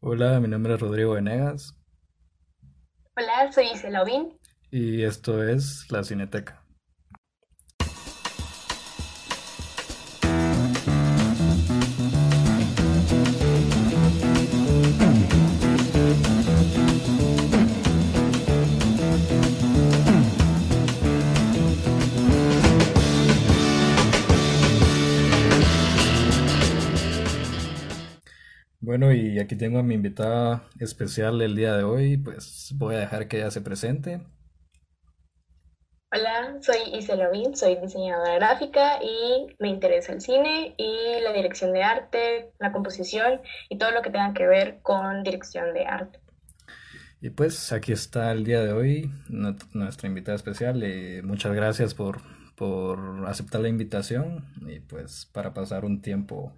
Hola, mi nombre es Rodrigo Venegas Hola, soy Isela Obin. y esto es La Cineteca. Bueno, y aquí tengo a mi invitada especial el día de hoy, pues voy a dejar que ella se presente. Hola, soy Isela Obin, soy diseñadora gráfica y me interesa el cine y la dirección de arte, la composición y todo lo que tenga que ver con dirección de arte. Y pues aquí está el día de hoy nuestra invitada especial. y muchas gracias por, por aceptar la invitación y pues para pasar un tiempo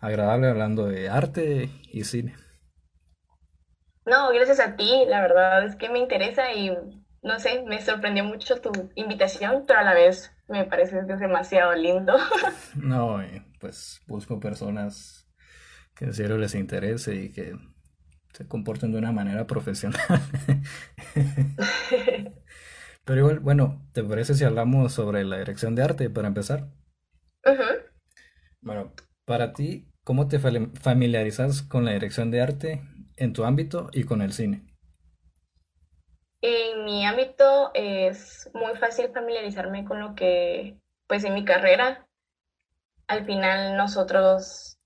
agradable hablando de arte y cine. No, gracias a ti, la verdad es que me interesa y no sé, me sorprendió mucho tu invitación, pero a la vez me parece que es demasiado lindo. No, pues busco personas que en serio les interese y que se comporten de una manera profesional. Pero igual, bueno, ¿te parece si hablamos sobre la dirección de arte para empezar? Ujú. Bueno, para ti, ¿cómo te familiarizas con la dirección de arte en tu ámbito y con el cine? En mi ámbito es muy fácil familiarizarme con lo que, pues en mi carrera, al final nosotros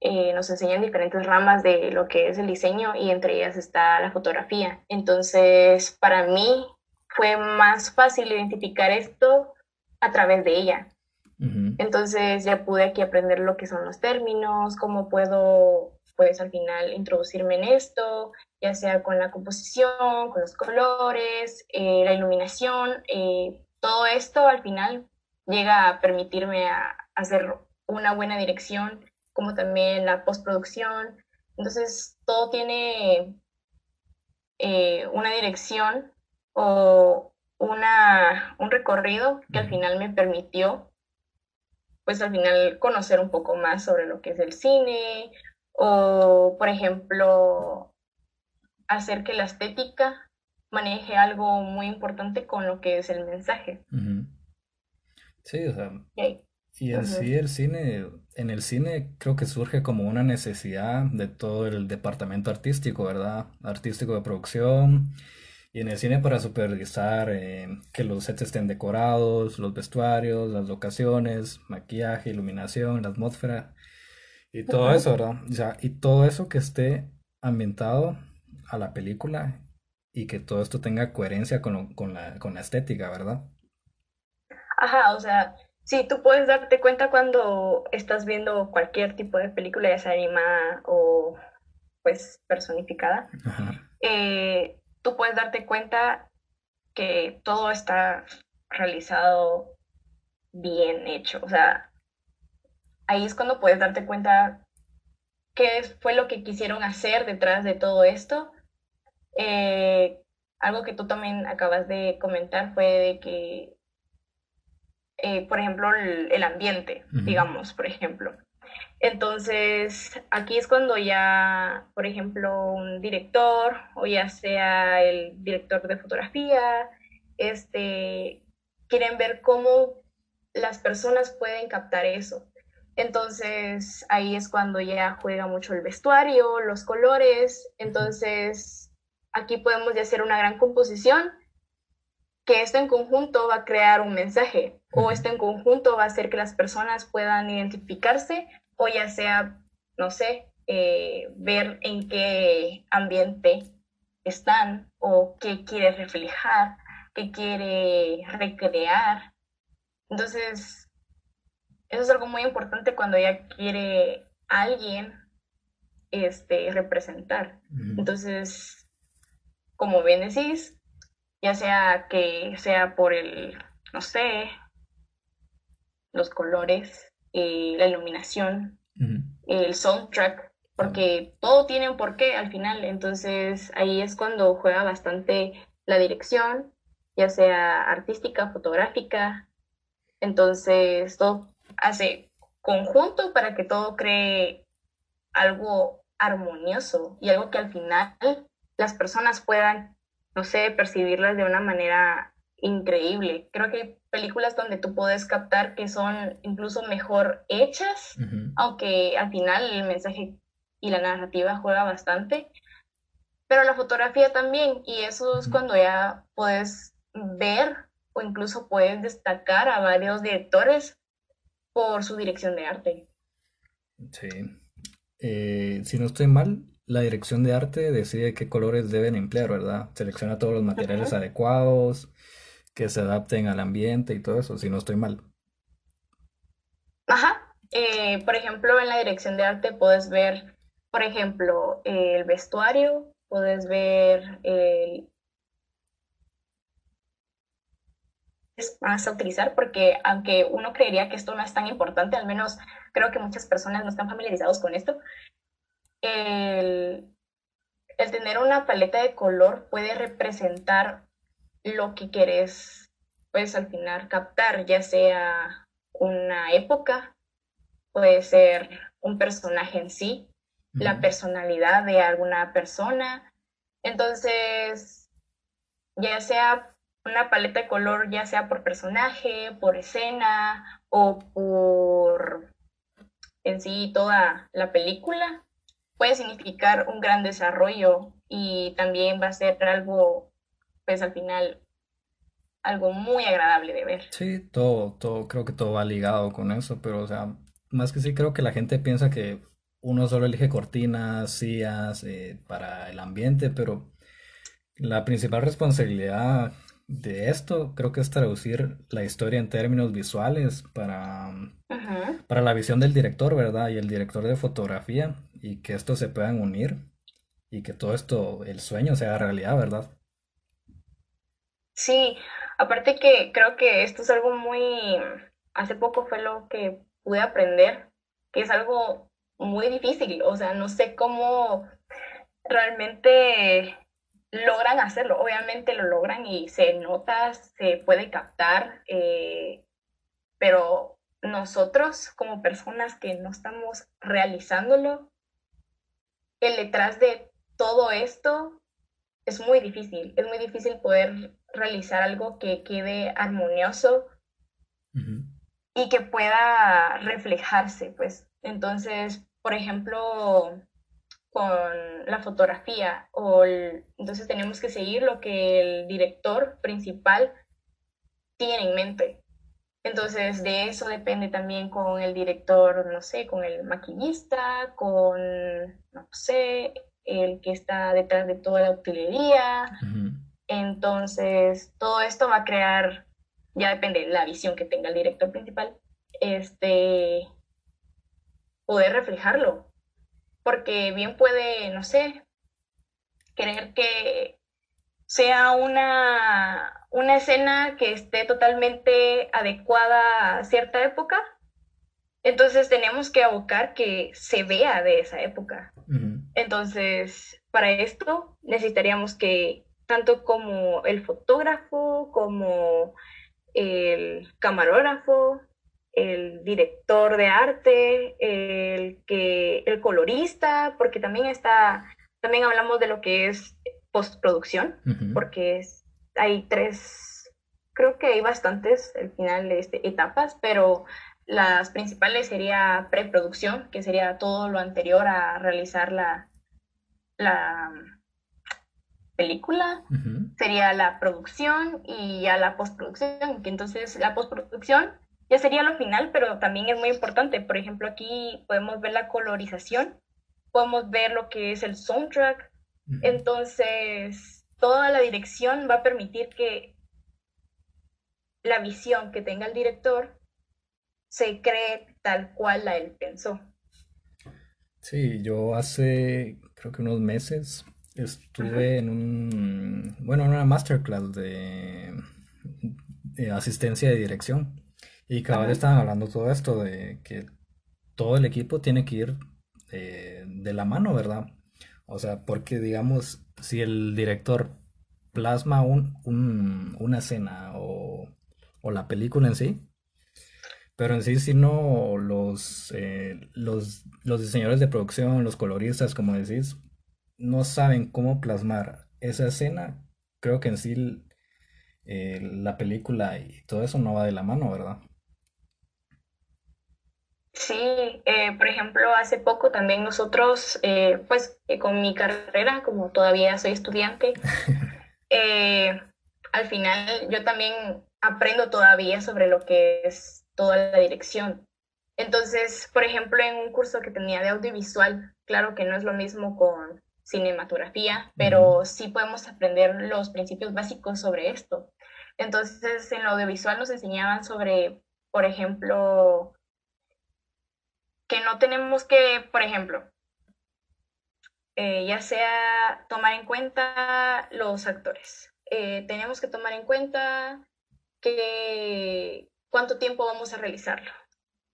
eh, nos enseñan diferentes ramas de lo que es el diseño y entre ellas está la fotografía. Entonces, para mí fue más fácil identificar esto a través de ella. Entonces ya pude aquí aprender lo que son los términos, cómo puedo, pues al final, introducirme en esto, ya sea con la composición, con los colores, eh, la iluminación, eh, todo esto al final llega a permitirme a hacer una buena dirección, como también la postproducción. Entonces todo tiene eh, una dirección o una, un recorrido que al final me permitió pues al final conocer un poco más sobre lo que es el cine o, por ejemplo, hacer que la estética maneje algo muy importante con lo que es el mensaje. Sí, o sea, Ok. y en Ujú, sí el cine, en el cine creo que surge como una necesidad de todo el departamento artístico, ¿verdad? Artístico de producción. Y en el cine para supervisar eh, que los sets estén decorados, los vestuarios, las locaciones, maquillaje, iluminación, la atmósfera y todo eso, ¿verdad? O sea, y todo eso que esté ambientado a la película y que todo esto tenga coherencia con, lo- con la, con la estética, ¿verdad? Ajá, o sea, sí, tú puedes darte cuenta cuando estás viendo cualquier tipo de película, ya sea animada o pues personificada, Ajá. eh, tú puedes darte cuenta que todo está realizado bien hecho. O sea, ahí es cuando puedes darte cuenta qué fue lo que quisieron hacer detrás de todo esto. Eh, algo que tú también acabas de comentar fue de que, eh, por ejemplo, el, el ambiente, digamos, por ejemplo. Entonces, aquí es cuando ya, por ejemplo, un director o ya sea el director de fotografía, este, quieren ver cómo las personas pueden captar eso. Entonces, ahí es cuando ya juega mucho el vestuario, los colores. Entonces, aquí podemos ya hacer una gran composición que esto en conjunto va a crear un mensaje o esto en conjunto va a hacer que las personas puedan identificarse o ya sea, no sé, eh, ver en qué ambiente están o qué quiere reflejar, qué quiere recrear. Entonces, eso es algo muy importante cuando ya quiere alguien este, representar. Entonces, como bien decís, ya sea que sea por el, no sé, los colores, eh, la iluminación, el soundtrack, porque todo tiene un porqué al final. Entonces ahí es cuando juega bastante la dirección, ya sea artística, fotográfica. Entonces todo hace conjunto para que todo cree algo armonioso y algo que al final las personas puedan, no sé, percibirlas de una manera increíble. Creo que hay películas donde tú puedes captar que son incluso mejor hechas, aunque al final el mensaje y la narrativa juega bastante, pero la fotografía también, y eso es cuando ya puedes ver o incluso puedes destacar a varios directores por su dirección de arte. Sí. Eh, si no estoy mal, la dirección de arte decide qué colores deben emplear, ¿verdad? Selecciona todos los materiales adecuados, que se adapten al ambiente y todo eso, si no estoy mal. Ajá. Eh, por ejemplo, en la dirección de arte puedes ver, por ejemplo, el vestuario, puedes ver el... vas a utilizar porque aunque uno creería que esto no es tan importante, al menos creo que muchas personas no están familiarizados con esto, el, el tener una paleta de color puede representar lo que querés, pues al final captar, ya sea una época, puede ser un personaje en sí, la personalidad de alguna persona. Entonces, ya sea una paleta de color, ya sea por personaje, por escena o por en sí toda la película, puede significar un gran desarrollo y también va a ser algo pues al final algo muy agradable de ver. Sí, todo, todo, creo que todo va ligado con eso, pero o sea, más que sí creo que la gente piensa que uno solo elige cortinas, sillas eh, para el ambiente, pero la principal responsabilidad de esto creo que es traducir la historia en términos visuales para, para la visión del director, ¿verdad? Y el director de fotografía, y que estos se puedan unir y que todo esto, el sueño sea realidad, ¿verdad? Sí, aparte que creo que esto es algo muy, hace poco fue lo que pude aprender, que es algo muy difícil, o sea, no sé cómo realmente logran hacerlo, obviamente lo logran y se nota, se puede captar, eh, pero nosotros como personas que no estamos realizándolo, el detrás de todo esto es muy difícil, es muy difícil poder realizar algo que quede armonioso y que pueda reflejarse, pues. Entonces, por ejemplo, con la fotografía, o entonces tenemos que seguir lo que el director principal tiene en mente. Entonces, de eso depende también con el director, no sé, con el maquinista, con, no sé, el que está detrás de toda la utilería. Entonces, todo esto va a crear, ya depende de la visión que tenga el director principal, este, poder reflejarlo. Porque bien puede, no sé, querer que sea una, una escena que esté totalmente adecuada a cierta época. Entonces tenemos que abocar que se vea de esa época. Entonces, para esto necesitaríamos que tanto como el fotógrafo, como el camarógrafo, el director de arte, el que el colorista, porque también está también hablamos de lo que es postproducción, porque es, hay tres, creo que hay bastantes al final de este, etapas, pero las principales sería preproducción, que sería todo lo anterior a realizar la, la película, sería la producción y ya la postproducción, que entonces la postproducción ya sería lo final, pero también es muy importante. Por ejemplo, aquí podemos ver la colorización, podemos ver lo que es el soundtrack, entonces toda la dirección va a permitir que la visión que tenga el director se cree tal cual la él pensó. Sí, yo hace creo que unos meses estuve en un, bueno, en una masterclass de, asistencia de dirección y cada vez estaban hablando todo esto de que todo el equipo tiene que ir eh, de la mano, ¿verdad? O sea, porque digamos, si el director plasma un, una escena o, o la película en sí, Pero en sí, si no, los, eh, los, los diseñadores de producción, los coloristas, como decís, no saben cómo plasmar esa escena, creo que en sí eh, la película y todo eso no va de la mano, ¿verdad? Sí, eh, por ejemplo, hace poco también nosotros, eh, pues con mi carrera, como todavía soy estudiante, al final yo también aprendo todavía sobre lo que es toda la dirección. Entonces, por ejemplo, en un curso que tenía de audiovisual, claro que no es lo mismo con cinematografía, pero sí podemos aprender los principios básicos sobre esto. Entonces, en lo audiovisual nos enseñaban sobre, por ejemplo, que no tenemos que, por ejemplo, eh, ya sea tomar en cuenta los actores. Eh, tenemos que tomar en cuenta que cuánto tiempo vamos a realizarlo.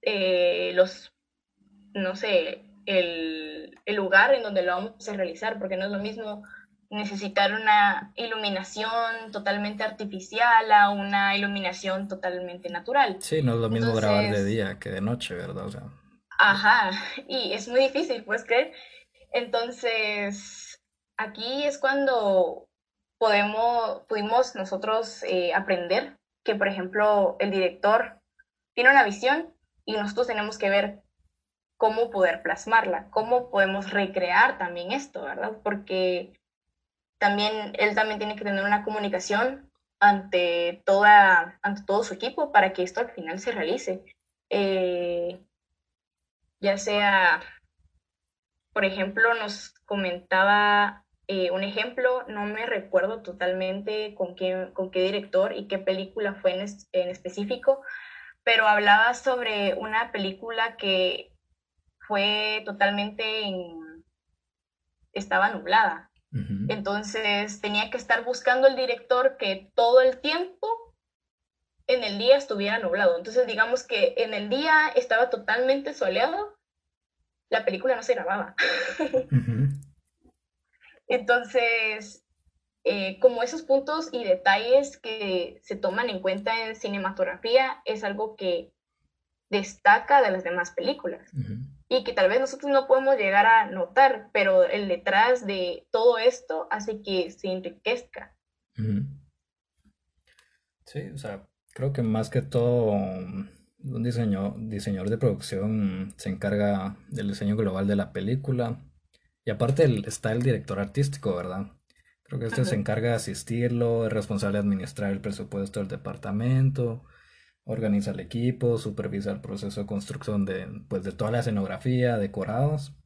Eh, los, no sé, el, el, lugar en donde lo vamos a realizar, porque no es lo mismo necesitar una iluminación totalmente artificial a una iluminación totalmente natural. Sí, no es lo mismo grabar de día que de noche, ¿verdad? O sea... Ajá, y es muy difícil, pues creer. Entonces, aquí es cuando podemos, pudimos nosotros eh, aprender que, por ejemplo, el director tiene una visión y nosotros tenemos que ver cómo poder plasmarla, cómo podemos recrear también esto, ¿verdad? Porque también él también tiene que tener una comunicación ante, toda, ante todo su equipo para que esto al final se realice. Eh, ya sea, por ejemplo, nos comentaba eh, un ejemplo, no me recuerdo totalmente con qué, con qué director y qué película fue en, en específico, pero hablaba sobre una película que fue totalmente en, estaba nublada. Entonces tenía que estar buscando el director que todo el tiempo en el día estuviera nublado. Entonces digamos que en el día estaba totalmente soleado, la película no se grababa. Entonces, eh, como esos puntos y detalles que se toman en cuenta en cinematografía es algo que destaca de las demás películas y que tal vez nosotros no podemos llegar a notar, pero el detrás de todo esto hace que se enriquezca. Sí, o sea, creo que más que todo un diseño, diseñador de producción se encarga del diseño global de la película y aparte está el director artístico, ¿verdad? Creo que este se encarga de asistirlo, es responsable de administrar el presupuesto del departamento, organiza el equipo, supervisa el proceso de construcción de, pues, de toda la escenografía, decorados.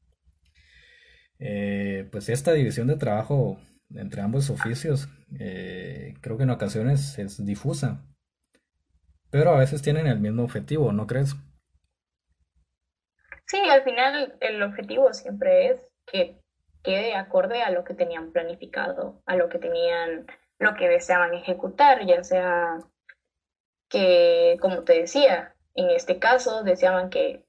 Eh, pues esta división de trabajo entre ambos oficios eh, creo que en ocasiones es difusa, pero a veces tienen el mismo objetivo, ¿no crees? Sí, al final el objetivo siempre es que quede acorde a lo que tenían planificado, a lo que tenían, lo que deseaban ejecutar, ya sea que, como te decía, en este caso deseaban que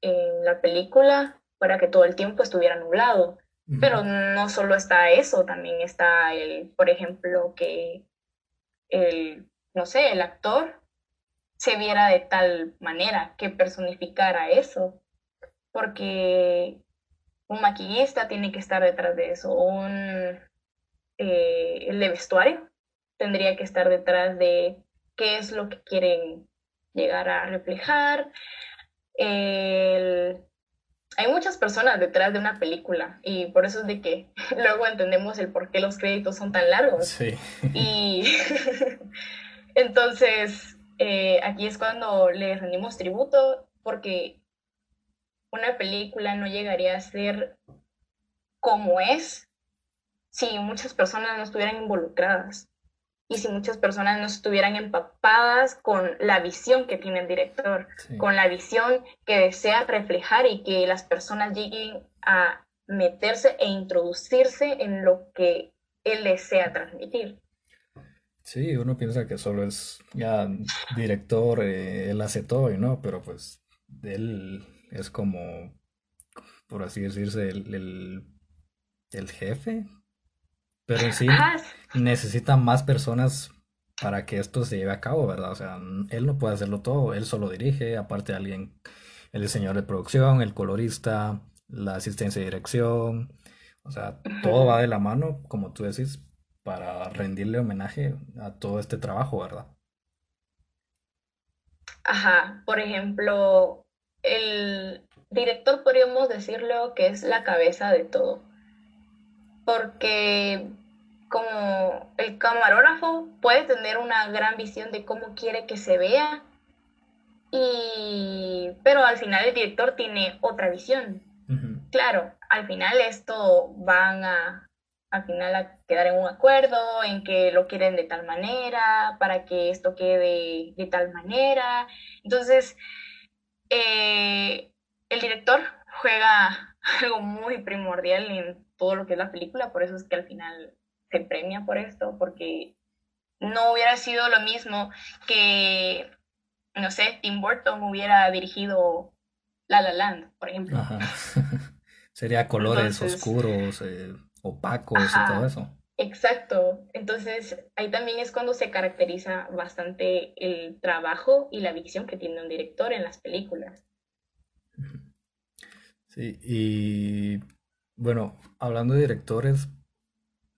en la película fuera que todo el tiempo estuviera nublado. Pero no solo está eso, también está el, por ejemplo, que el, no sé, el actor se viera de tal manera que personificara eso. Porque un maquillista tiene que estar detrás de eso, un eh, el de vestuario tendría que estar detrás de qué es lo que quieren llegar a reflejar. hay muchas personas detrás de una película y por eso es de que luego entendemos el por qué los créditos son tan largos. Sí. Y entonces eh, aquí es cuando le rendimos tributo porque una película no llegaría a ser como es si muchas personas no estuvieran involucradas y si muchas personas no estuvieran empapadas con la visión que tiene el director, con la visión que desea reflejar y que las personas lleguen a meterse e introducirse en lo que él desea transmitir. Sí, uno piensa que solo es ya director, eh, él hace todo y no, pero pues él es como, por así decirse, el, el jefe, pero en sí necesita más personas para que esto se lleve a cabo, ¿verdad? O sea, él no puede hacerlo todo, él solo dirige, aparte de alguien, el diseñador de producción, el colorista, la asistencia de dirección, o sea, todo va de la mano, como tú decís, para rendirle homenaje a todo este trabajo, ¿verdad? Ajá, por ejemplo, el director podríamos decirlo que es la cabeza de todo, porque como el camarógrafo puede tener una gran visión de cómo quiere que se vea, y, pero al final el director tiene otra visión. Claro, al final esto van a, al final a quedar en un acuerdo, en que lo quieren de tal manera, para que esto quede de tal manera. Entonces, eh, el director juega algo muy primordial en todo lo que es la película, por eso es que al final se premia por esto, porque no hubiera sido lo mismo que, no sé, Tim Burton hubiera dirigido La La Land, por ejemplo. Sería colores oscuros, eh, opacos y todo eso. Exacto. Entonces, ahí también es cuando se caracteriza bastante el trabajo y la visión que tiene un director en las películas. Sí, y bueno, hablando de directores,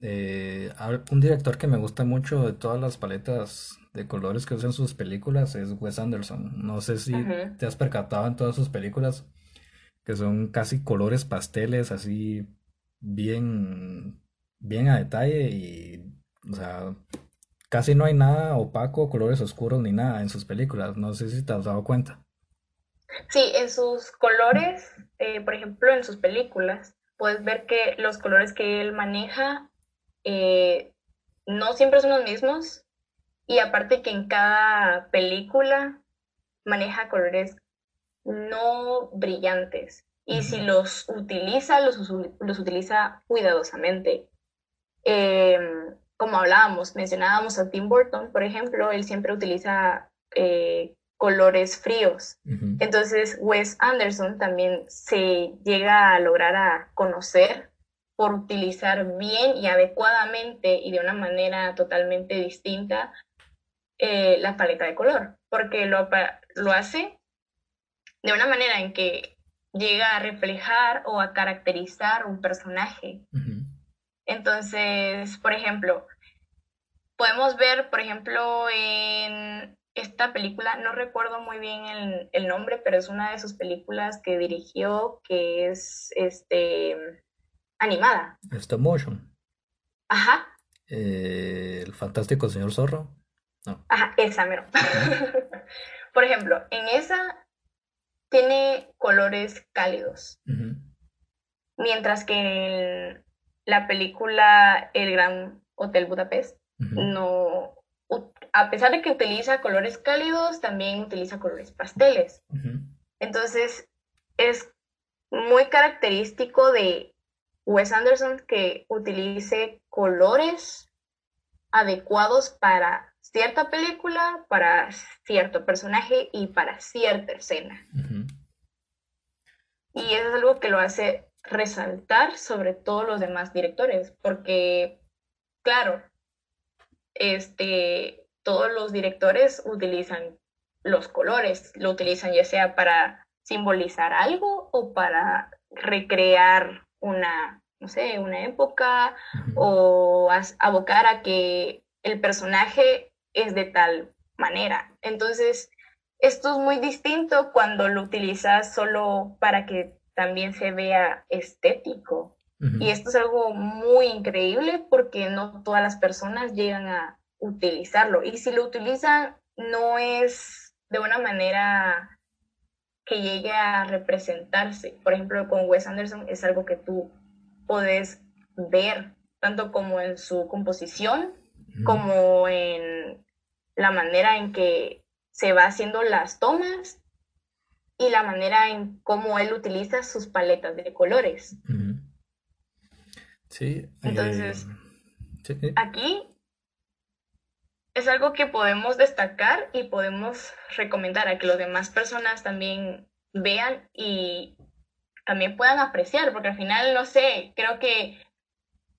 eh, un director que me gusta mucho de todas las paletas de colores que usa en sus películas es Wes Anderson. No sé si te has percatado en todas sus películas que son casi colores pasteles, así bien, bien a detalle y, o sea, casi no hay nada opaco, colores oscuros ni nada en sus películas. No sé si te has dado cuenta. Sí, en sus colores, eh, por ejemplo, en sus películas, puedes ver que los colores que él maneja eh, no siempre son los mismos y aparte que en cada película maneja colores no brillantes. Y si los utiliza, los, los utiliza cuidadosamente. Em, como hablábamos, mencionábamos a Tim Burton, por ejemplo, él siempre utiliza eh, colores fríos. Entonces, Wes Anderson también se llega a lograr a conocer por utilizar bien y adecuadamente y de una manera totalmente distinta eh, la paleta de color, porque lo, lo hace de una manera en que llega a reflejar o a caracterizar un personaje. Entonces, por ejemplo, podemos ver, por ejemplo, en esta película, no recuerdo muy bien el, nombre, pero es una de sus películas que dirigió, que es este animada. Stop motion. Ajá. Eh, el fantástico señor zorro. Ajá, esa, mero. por ejemplo, en esa tiene colores cálidos. Mientras que en la película El Gran Hotel Budapest no, a pesar de que utiliza colores cálidos, también utiliza colores pasteles. Entonces, es muy característico de Wes Anderson que utilice colores adecuados para cierta película, para cierto personaje y para cierta escena. Y eso es algo que lo hace resaltar sobre todos los demás directores, porque, claro, este, todos los directores utilizan los colores, lo utilizan ya sea para simbolizar algo o para recrear una, no sé, una época o abocar a que el personaje es de tal manera. Entonces, esto es muy distinto cuando lo utilizas solo para que también se vea estético. Y esto es algo muy increíble porque no todas las personas llegan a utilizarlo. Y si lo utilizan, no es de una manera que llegue a representarse. Por ejemplo, con Wes Anderson es algo que tú puedes ver, tanto como en su composición, como en la manera en que se va haciendo las tomas y la manera en cómo él utiliza sus paletas de colores. Sí. Entonces, aquí es algo que podemos destacar y podemos recomendar a que las demás personas también vean y también puedan apreciar, porque al final, no sé, creo que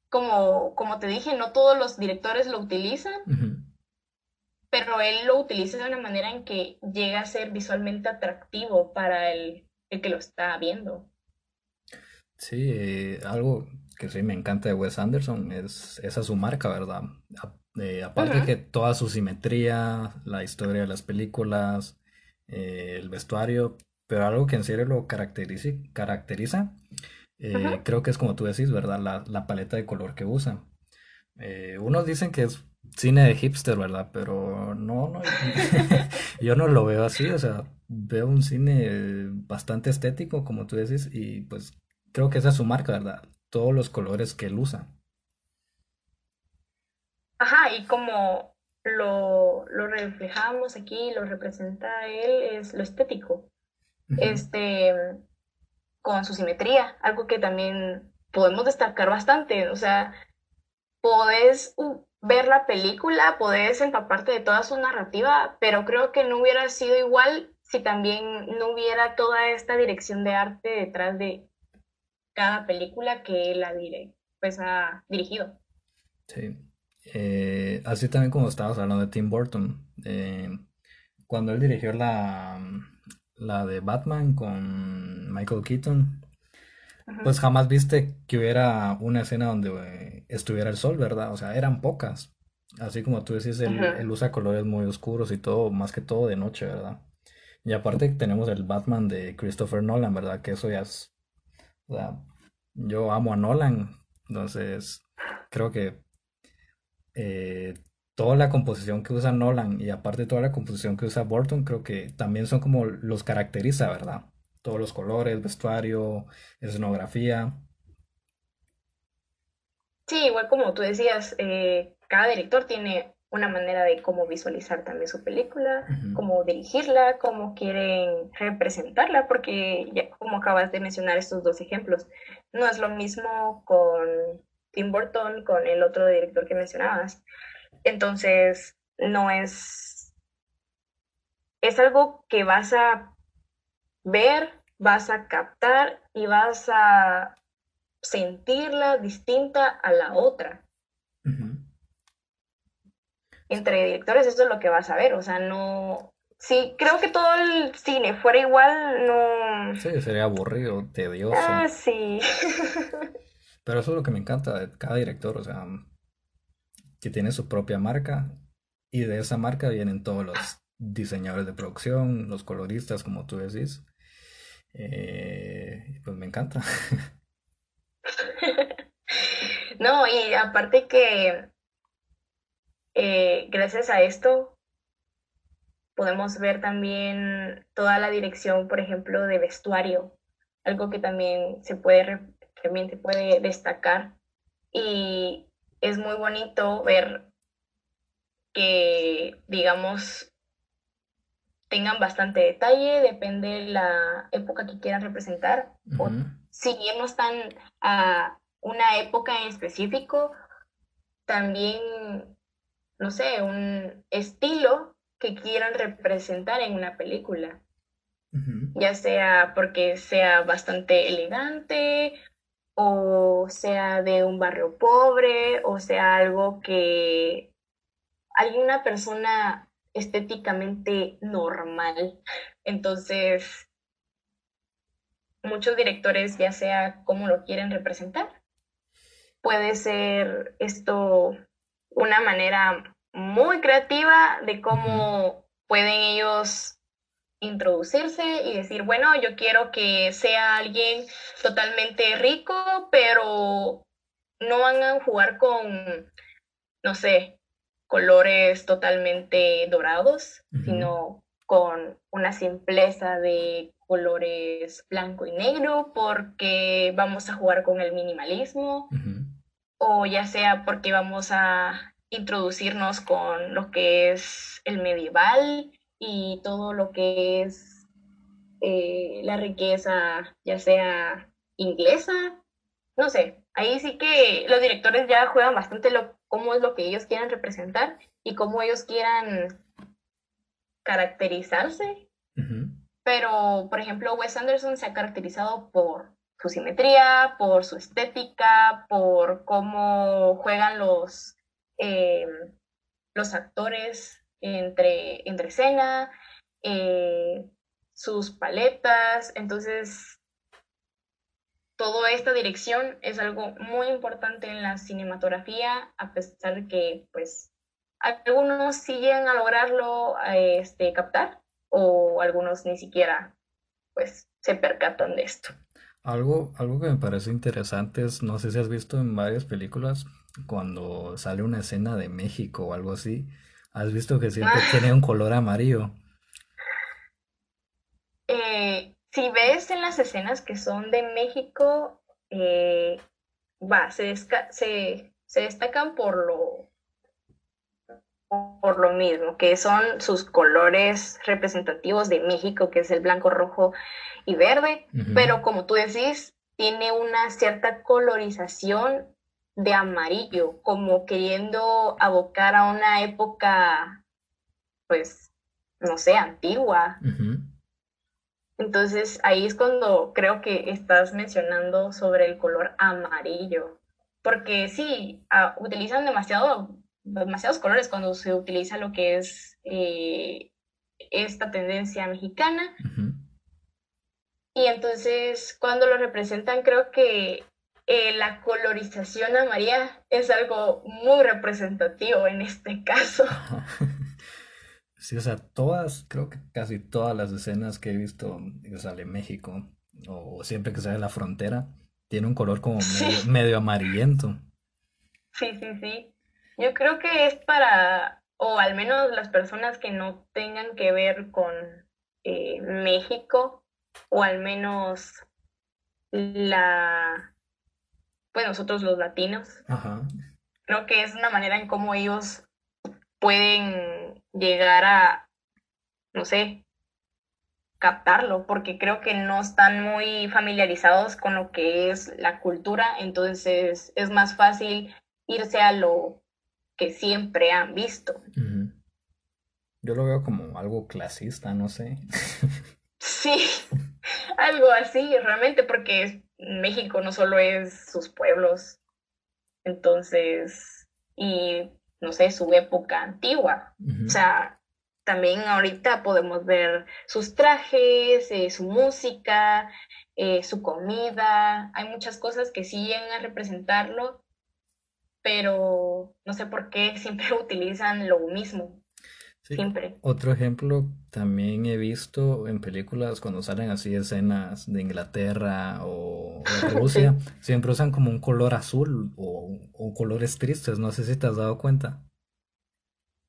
como, como te dije, no todos los directores lo utilizan pero él lo utiliza de una manera en que llega a ser visualmente atractivo para el, el que lo está viendo. Sí, eh, algo que sí me encanta de Wes Anderson es esa su marca, ¿verdad? Eh, aparte que toda su simetría, la historia de las películas, eh, el vestuario, pero algo que en serio lo caracteriza, caracteriza creo que es como tú decís, ¿verdad? La, la paleta de color que usa. unos dicen que es cine de hipster, ¿verdad? Pero no, no, yo no lo veo así, o sea, veo un cine bastante estético, como tú decís, y pues creo que esa es su marca, ¿verdad? Todos los colores que él usa. Ajá, y como lo, lo reflejamos aquí, lo representa él, es lo estético. Este, con su simetría, algo que también podemos destacar bastante, o sea, podés ver la película, podés empaparte de toda su narrativa, pero creo que no hubiera sido igual si también no hubiera toda esta dirección de arte detrás de cada película que él ha, pues, ha dirigido. Sí. Eh, así también como estabas hablando de Tim Burton, eh, cuando él dirigió la, la de Batman con Michael Keaton, pues jamás viste que hubiera una escena donde eh, estuviera el sol, ¿verdad? O sea, eran pocas. Así como tú decís, él, usa colores muy oscuros y todo, más que todo de noche, ¿verdad? Y aparte tenemos el Batman de Christopher Nolan, ¿verdad? Que eso ya es... O sea, yo amo a Nolan, entonces creo que eh, toda la composición que usa Nolan y aparte toda la composición que usa Burton, creo que también son como los caracteriza, ¿verdad? Todos los colores, vestuario, escenografía. Sí, igual como tú decías, eh, cada director tiene una manera de cómo visualizar también su película, cómo dirigirla, cómo quieren representarla, porque ya como acabas de mencionar estos dos ejemplos, no es lo mismo con Tim Burton, con el otro director que mencionabas. Entonces, no es... Es algo que vas a ver, vas a captar y vas a sentirla distinta a la otra. Entre directores eso es lo que vas a ver, o sea, no... Si creo que todo el cine fuera igual, no... Sí, sería aburrido, tedioso. Ah, sí. Pero eso es lo que me encanta de cada director, o sea, que tiene su propia marca y de esa marca vienen todos los diseñadores de producción, los coloristas, como tú decís. Eh, pues me encanta. no, y aparte que eh, gracias a esto podemos ver también toda la dirección, por ejemplo, de vestuario, algo que también se puede, también se puede destacar. Y es muy bonito ver que, digamos, tengan bastante detalle, depende de la época que quieran representar. O si bien no están a una época en específico, también, no sé, un estilo que quieran representar en una película. Ya sea porque sea bastante elegante o sea de un barrio pobre o sea algo que alguna persona estéticamente normal. Entonces, muchos directores, ya sea cómo lo quieren representar, puede ser esto una manera muy creativa de cómo pueden ellos introducirse y decir, bueno, yo quiero que sea alguien totalmente rico, pero no van a jugar con, no sé, colores totalmente dorados, sino con una simpleza de colores blanco y negro porque vamos a jugar con el minimalismo. O ya sea porque vamos a introducirnos con lo que es el medieval y todo lo que es eh, la riqueza, ya sea inglesa, no sé, ahí sí que los directores ya juegan bastante lo, cómo es lo que ellos quieran representar y cómo ellos quieran caracterizarse. Pero, por ejemplo, Wes Anderson se ha caracterizado por su simetría, por su estética, por cómo juegan los, em, los actores entre, entre escena, eh, sus paletas, entonces toda esta dirección es algo muy importante en la cinematografía, a pesar de que pues algunos siguen a lograrlo este, captar o algunos ni siquiera pues se percatan de esto. Algo, algo que me parece interesante es, no sé si has visto en varias películas, cuando sale una escena de México o algo así, has visto que siempre ah. tiene un color amarillo. Eh, si ves en las escenas que son de México, eh, va, se, se, se destacan por lo, por lo mismo, que son sus colores representativos de México, que es el blanco, rojo y verde, pero como tú decís, tiene una cierta colorización de amarillo, como queriendo abocar a una época, pues, no sé, antigua. Entonces ahí es cuando creo que estás mencionando sobre el color amarillo, porque sí, ah, utilizan demasiado demasiados colores cuando se utiliza lo que es eh, esta tendencia mexicana. Y entonces cuando lo representan creo que eh, la colorización amarilla es algo muy representativo en este caso. Sí, o sea, todas, creo que casi todas las escenas que he visto que sale México o siempre que sale la frontera, tiene un color como medio amarillento. Sí, sí, sí. Yo creo que es para, o al menos las personas que no tengan que ver con eh, México, o al menos la, pues nosotros los latinos. Creo que es una manera en cómo ellos pueden llegar a, no sé, captarlo, porque creo que no están muy familiarizados con lo que es la cultura, entonces es más fácil irse a lo que siempre han visto. Yo lo veo como algo clasista, no sé. sí, algo así, realmente, porque México no solo es sus pueblos, entonces, y no sé, su época antigua. O sea, también ahorita podemos ver sus trajes, eh, su música, eh, su comida. Hay muchas cosas que siguen a representarlo pero no sé por qué siempre utilizan lo mismo. Siempre. Otro ejemplo también he visto en películas cuando salen así escenas de Inglaterra o de Rusia, siempre usan como un color azul o, o, colores tristes, no sé si te has dado cuenta.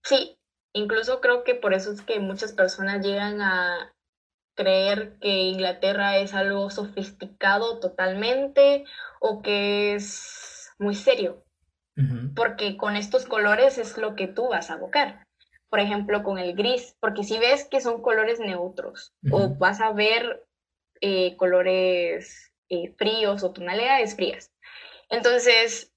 Sí, incluso creo que por eso es que muchas personas llegan a creer que Inglaterra es algo sofisticado totalmente o que es muy serio porque con estos colores es lo que tú vas a abocar. Por ejemplo, con el gris, porque si ves que son colores neutros o vas a ver eh, colores eh, fríos o tonalidades frías. Entonces,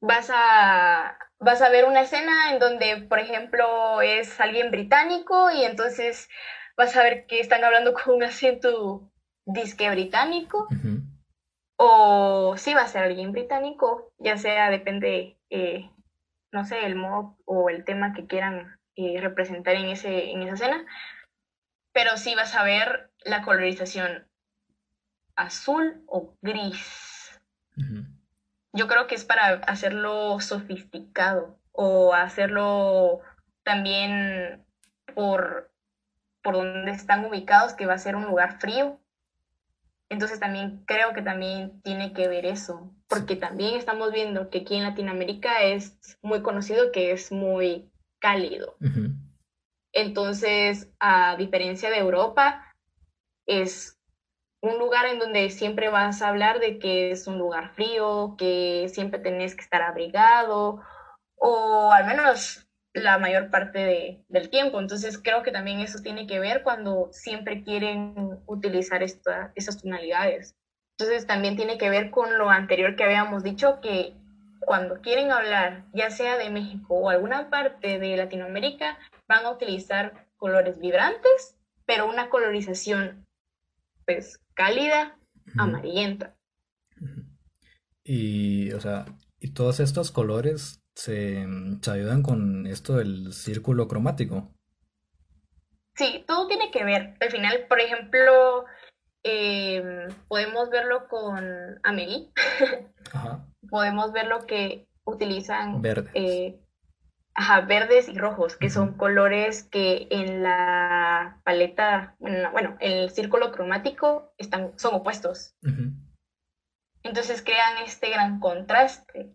vas a, vas a ver una escena en donde, por ejemplo, es alguien británico y entonces vas a ver que están hablando con un acento disque británico. O si va a ser alguien británico, ya sea, depende, eh, no sé, el modo o el tema que quieran eh, representar en, ese, en esa escena, pero sí vas a ver la colorización azul o gris. Yo creo que es para hacerlo sofisticado o hacerlo también por, por donde están ubicados, que va a ser un lugar frío entonces también creo que también tiene que ver eso, porque también estamos viendo que aquí en Latinoamérica es muy conocido que es muy cálido. Entonces, a diferencia de Europa, es un lugar en donde siempre vas a hablar de que es un lugar frío, que siempre tenés que estar abrigado, o al menos la mayor parte del tiempo. Entonces creo que también eso tiene que ver cuando siempre quieren utilizar esta, esas tonalidades. Entonces también tiene que ver con lo anterior que habíamos dicho, que cuando quieren hablar, ya sea de México o alguna parte de Latinoamérica, van a utilizar colores vibrantes, pero una colorización pues cálida, amarillenta. Y, o sea, y todos estos colores se, se ayudan con esto del círculo cromático. Sí, todo tiene que ver. Al final, por ejemplo, em, podemos verlo con Amelie. podemos ver lo que utilizan verdes. Eh, verdes y rojos, que son colores que en la paleta, bueno, en el círculo cromático están, son opuestos. Entonces crean este gran contraste.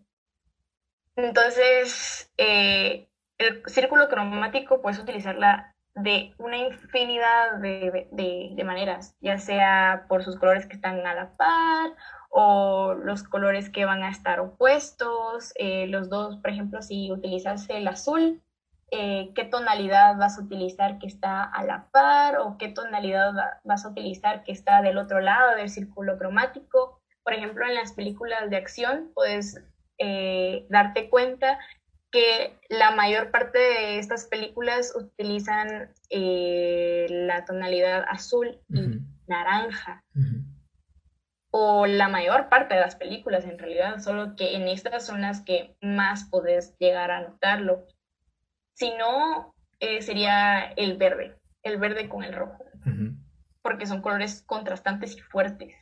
Entonces, eh, el círculo cromático puedes utilizarla de una infinidad de, maneras, ya sea por sus colores que están a la par o los colores que van a estar opuestos, eh, los dos, por ejemplo, si utilizas el azul, eh, qué tonalidad vas a utilizar que está a la par o qué tonalidad vas a utilizar que está del otro lado del círculo cromático. Por ejemplo, en las películas de acción puedes eh, darte cuenta que la mayor parte de estas películas utilizan eh, la tonalidad azul y naranja. O la mayor parte de las películas en realidad, solo que en estas son las que más podés llegar a notarlo. Si no, eh, sería el verde, el verde con el rojo, porque son colores contrastantes y fuertes.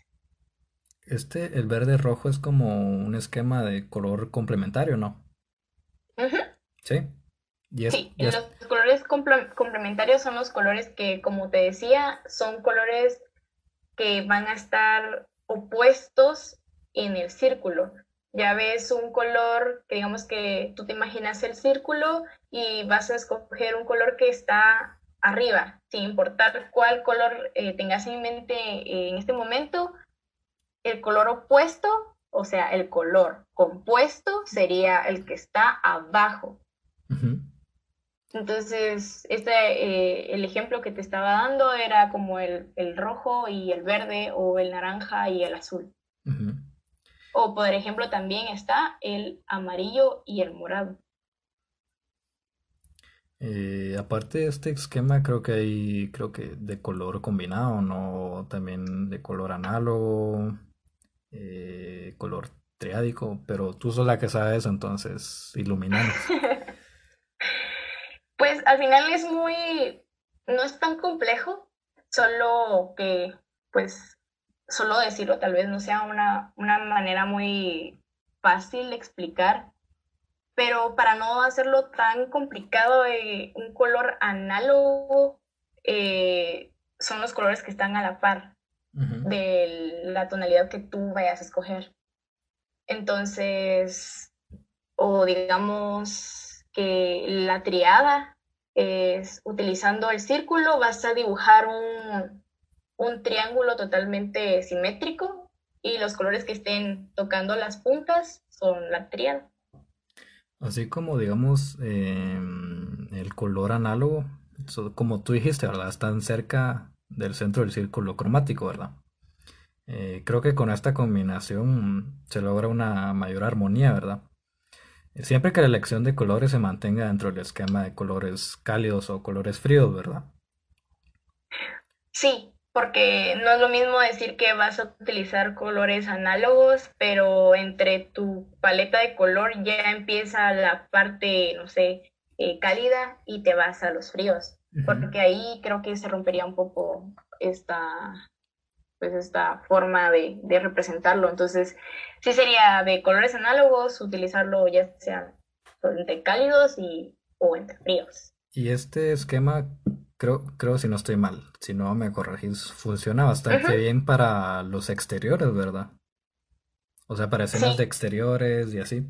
Este, el verde rojo es como un esquema de color complementario, ¿no? Sí. sí, los colores complementarios son los colores que, como te decía, son colores que van a estar opuestos en el círculo. Ya ves un color que digamos que tú te imaginas el círculo y vas a escoger un color que está arriba, sin importar cuál color eh, tengas en mente en este momento. El color opuesto o sea, el color compuesto sería el que está abajo. Entonces, este, eh, el ejemplo que te estaba dando era como el, rojo y el verde o el naranja y el azul. O por ejemplo también está el amarillo y el morado. Eh, aparte de este esquema, creo que hay, creo que de color combinado, ¿no? También de color análogo. Eh, color triádico, pero tú sos la que sabes, entonces iluminanos. pues al final es muy, no es tan complejo, solo que, pues, solo decirlo tal vez no sea una, manera muy fácil de explicar, pero para no hacerlo tan complicado, eh, un color análogo eh, son los colores que están a la par de la tonalidad que tú vayas a escoger. Entonces, o digamos que la triada es utilizando el círculo, vas a dibujar un, un triángulo totalmente simétrico y los colores que estén tocando las puntas son la triada. Así como digamos em, el color análogo, como tú dijiste, ¿verdad? Están cerca del centro del círculo cromático, ¿verdad? Eh, creo que con esta combinación se logra una mayor armonía, ¿verdad? Siempre que la elección de colores se mantenga dentro del esquema de colores cálidos o colores fríos, ¿verdad? Sí, porque no es lo mismo decir que vas a utilizar colores análogos, pero entre tu paleta de color ya empieza la parte, no sé, eh, cálida y te vas a los fríos porque ahí creo que se rompería un poco esta, pues esta forma de, representarlo. Entonces, sí sería de colores análogos, utilizarlo ya sea entre cálidos y, o entre fríos. Y este esquema, creo, creo si no estoy mal, si no me corregís, funciona bastante bien para los exteriores, ¿verdad? O sea, para escenas de exteriores y así.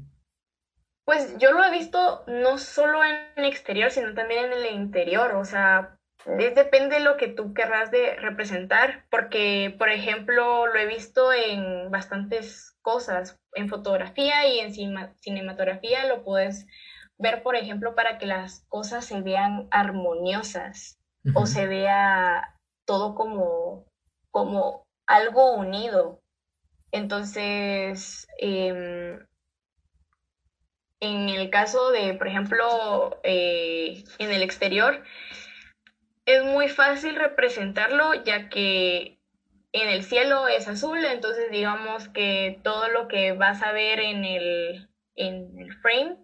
Pues yo lo he visto no solo en el exterior, sino también en el interior. O sea, depende de lo que tú querrás de representar, porque, por ejemplo, lo he visto en bastantes cosas, en fotografía y en cinematografía lo puedes ver, por ejemplo, para que las cosas se vean armoniosas o se vea todo como, como algo unido. Entonces, eh, en el caso de, por ejemplo, eh, en el exterior, es muy fácil representarlo ya que en el cielo es azul, entonces digamos que todo lo que vas a ver en el, en el frame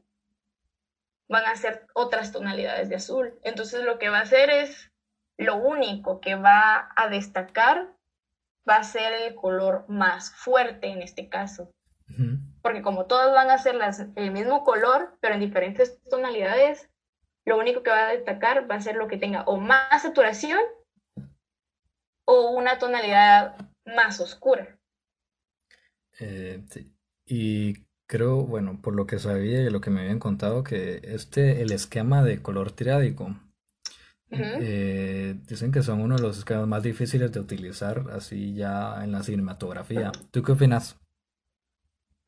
van a ser otras tonalidades de azul. Entonces lo que va a hacer es, lo único que va a destacar va a ser el color más fuerte en este caso. Porque como todas van a ser las, el mismo color, pero en diferentes tonalidades, lo único que va a destacar va a ser lo que tenga o más saturación o una tonalidad más oscura. Eh, Y creo, bueno, por lo que sabía y lo que me habían contado, que este, el esquema de color triádico, eh, dicen que son uno de los esquemas más difíciles de utilizar así ya en la cinematografía. ¿Tú qué opinas?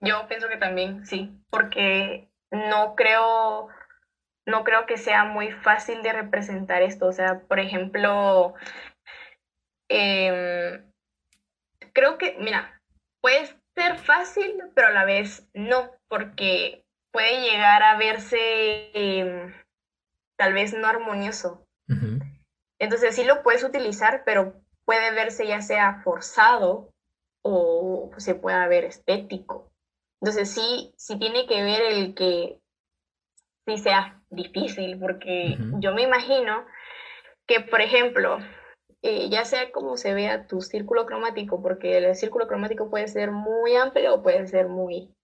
Yo pienso que también, sí, porque no creo, no creo que sea muy fácil de representar esto. O sea, por ejemplo, em, creo que, mira, puede ser fácil, pero a la vez no, porque puede llegar a verse em, tal vez no armonioso. Entonces sí lo puedes utilizar, pero puede verse ya sea forzado o se pueda ver estético. Entonces sí, sí tiene que ver el que sí sea difícil, porque yo me imagino que, por ejemplo, eh, ya sea como se vea tu círculo cromático, porque el círculo cromático puede ser muy amplio o puede ser muy,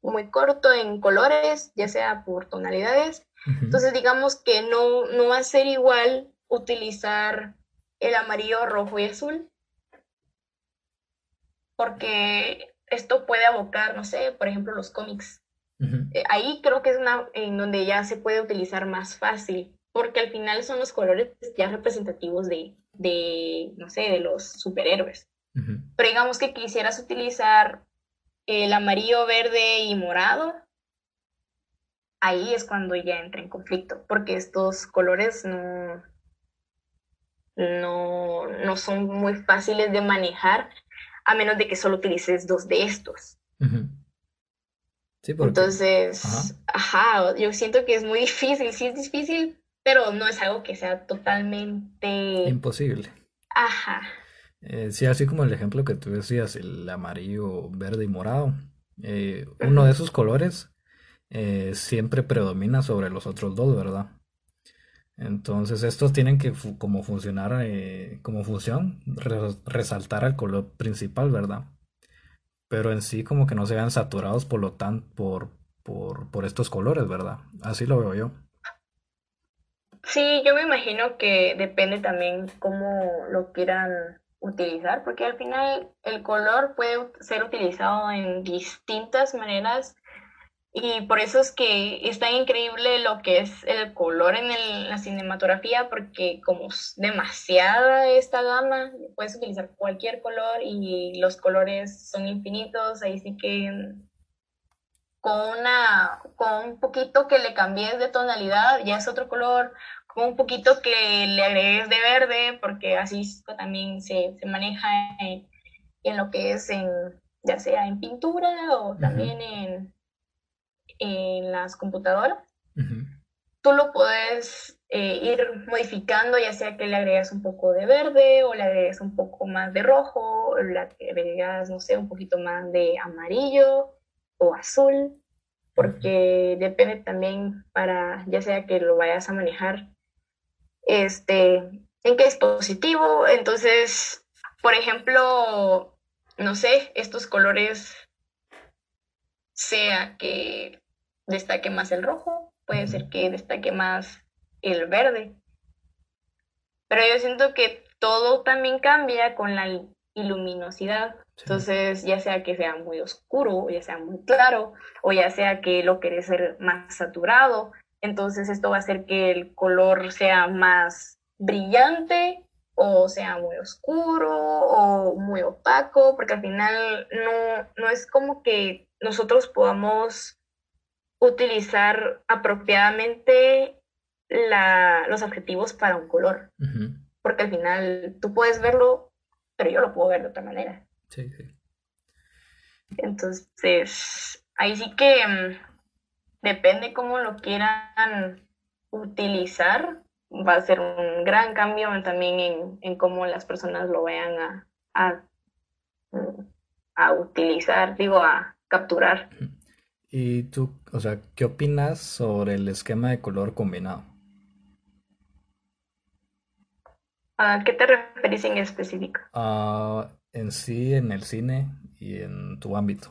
muy corto en colores, ya sea por tonalidades. Entonces digamos que no, no va a ser igual utilizar el amarillo, rojo y azul, porque esto puede abocar, no sé, por ejemplo, los cómics. Eh, ahí creo que es una en donde ya se puede utilizar más fácil, porque al final son los colores ya representativos de, de no sé, de los superhéroes. Pero digamos que quisieras utilizar el amarillo, verde y morado, ahí es cuando ya entra en conflicto, porque estos colores no, no, no son muy fáciles de manejar a menos de que solo utilices dos de estos. Sí, Entonces, ajá. yo siento que es muy difícil, sí es difícil, pero no es algo que sea totalmente... Imposible. Ajá. Eh, sí, así como el ejemplo que tú decías, el amarillo, verde y morado. Eh, uno de esos colores eh, siempre predomina sobre los otros dos, ¿verdad? Entonces estos tienen que como funcionar eh, como función, resaltar el color principal, ¿verdad? Pero en sí como que no se vean saturados por lo tan por, por, por estos colores, ¿verdad? Así lo veo yo. Sí, yo me imagino que depende también cómo lo quieran utilizar, porque al final el color puede ser utilizado en distintas maneras y por eso es que es tan increíble lo que es el color en la cinematografía, porque como es demasiada esta gama, puedes utilizar cualquier color y los colores son infinitos, ahí sí que con, una, con un poquito que le cambies de tonalidad ya es otro color, con un poquito que le agregues de verde, porque así también se, se maneja en, en, lo que es en, ya sea en pintura o también en en las computadoras. Tú lo puedes eh, ir modificando, ya sea que le agregas un poco de verde o le agregas un poco más de rojo, o le agregas, no sé, un poquito más de amarillo o azul, porque depende también para, ya sea que lo vayas a manejar, este, en qué dispositivo. Entonces, por ejemplo, no sé, estos colores sea que destaque más el rojo, puede ser que destaque más el verde. Pero yo siento que todo también cambia con la iluminosidad. Entonces, ya sea que sea muy oscuro, ya sea muy claro, o ya sea que lo querés ser más saturado, entonces esto va a hacer que el color sea más brillante o sea muy oscuro o muy opaco, porque al final no, no es como que nosotros podamos utilizar apropiadamente los adjetivos para un color. Porque al final tú puedes verlo, pero yo lo puedo ver de otra manera. Sí, sí. Entonces, ahí sí que mm, depende cómo lo quieran utilizar, va a ser un gran cambio también en, cómo las personas lo vean a, a, a utilizar, digo, a capturar. ¿Y tú, o sea, qué opinas sobre el esquema de color combinado? ¿A qué te referís en específico? Ah, en sí, en el cine y en tu ámbito.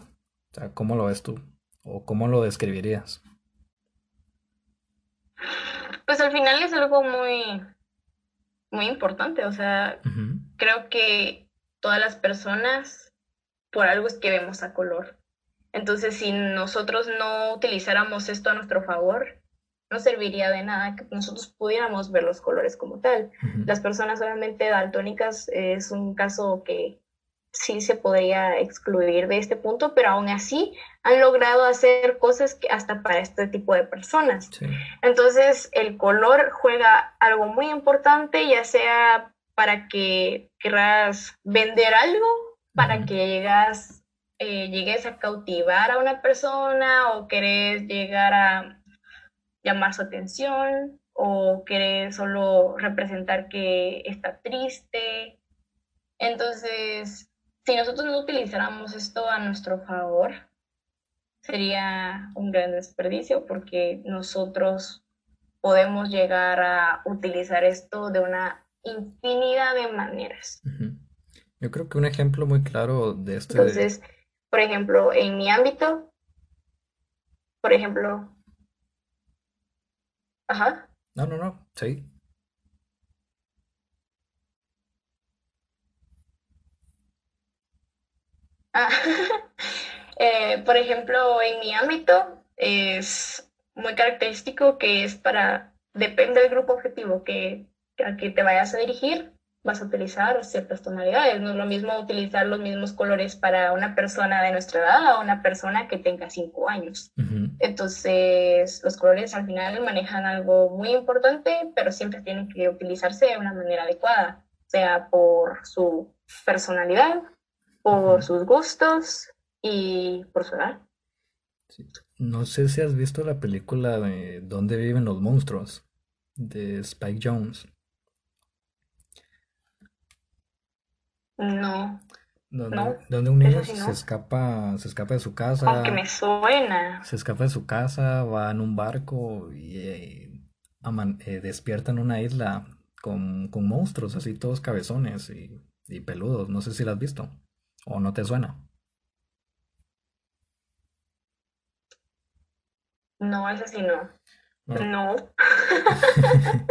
O sea, ¿cómo lo ves tú? ¿O cómo lo describirías? Pues al final es algo muy, muy importante. O sea, creo que todas las personas, por algo es que vemos a color. Entonces, si nosotros no utilizáramos esto a nuestro favor, no serviría de nada que nosotros pudiéramos ver los colores como tal. Las personas solamente daltónicas es un caso que sí se podría excluir de este punto, pero aún así han logrado hacer cosas que hasta para este tipo de personas. Sí. Entonces, el color juega algo muy importante, ya sea para que querrás vender algo, para que llegas, eh, llegues a cautivar a una persona o querés llegar a llamar su atención o querés solo representar que está triste. Entonces, si nosotros no utilizáramos esto a nuestro favor, sería un gran desperdicio porque nosotros podemos llegar a utilizar esto de una infinidad de maneras. Yo creo que un ejemplo muy claro de de... Entonces, por ejemplo, en mi ámbito, por ejemplo, ajá, No, no, no, sí. Ah, eh, por ejemplo, en mi ámbito es muy característico que es para, depende del grupo objetivo que, al que te vayas a dirigir, vas a utilizar ciertas tonalidades. No es lo mismo utilizar los mismos colores para una persona de nuestra edad a una persona que tenga cinco años. Ujú, Entonces, los colores al final manejan algo muy importante, pero siempre tienen que utilizarse de una manera adecuada, sea por su personalidad, por sus gustos y por su edad. sí. No sé si has visto la película de ¿Dónde viven los monstruos? de Spike Jones. No, Donde, no, donde un niño se escapa, se escapa de su Aunque casa, me suena. se escapa de su casa, va en un barco y eh, aman- eh, despierta en una isla con, con monstruos así todos cabezones y, y peludos. No sé si la has visto o no te suena. No, eso sí no. No,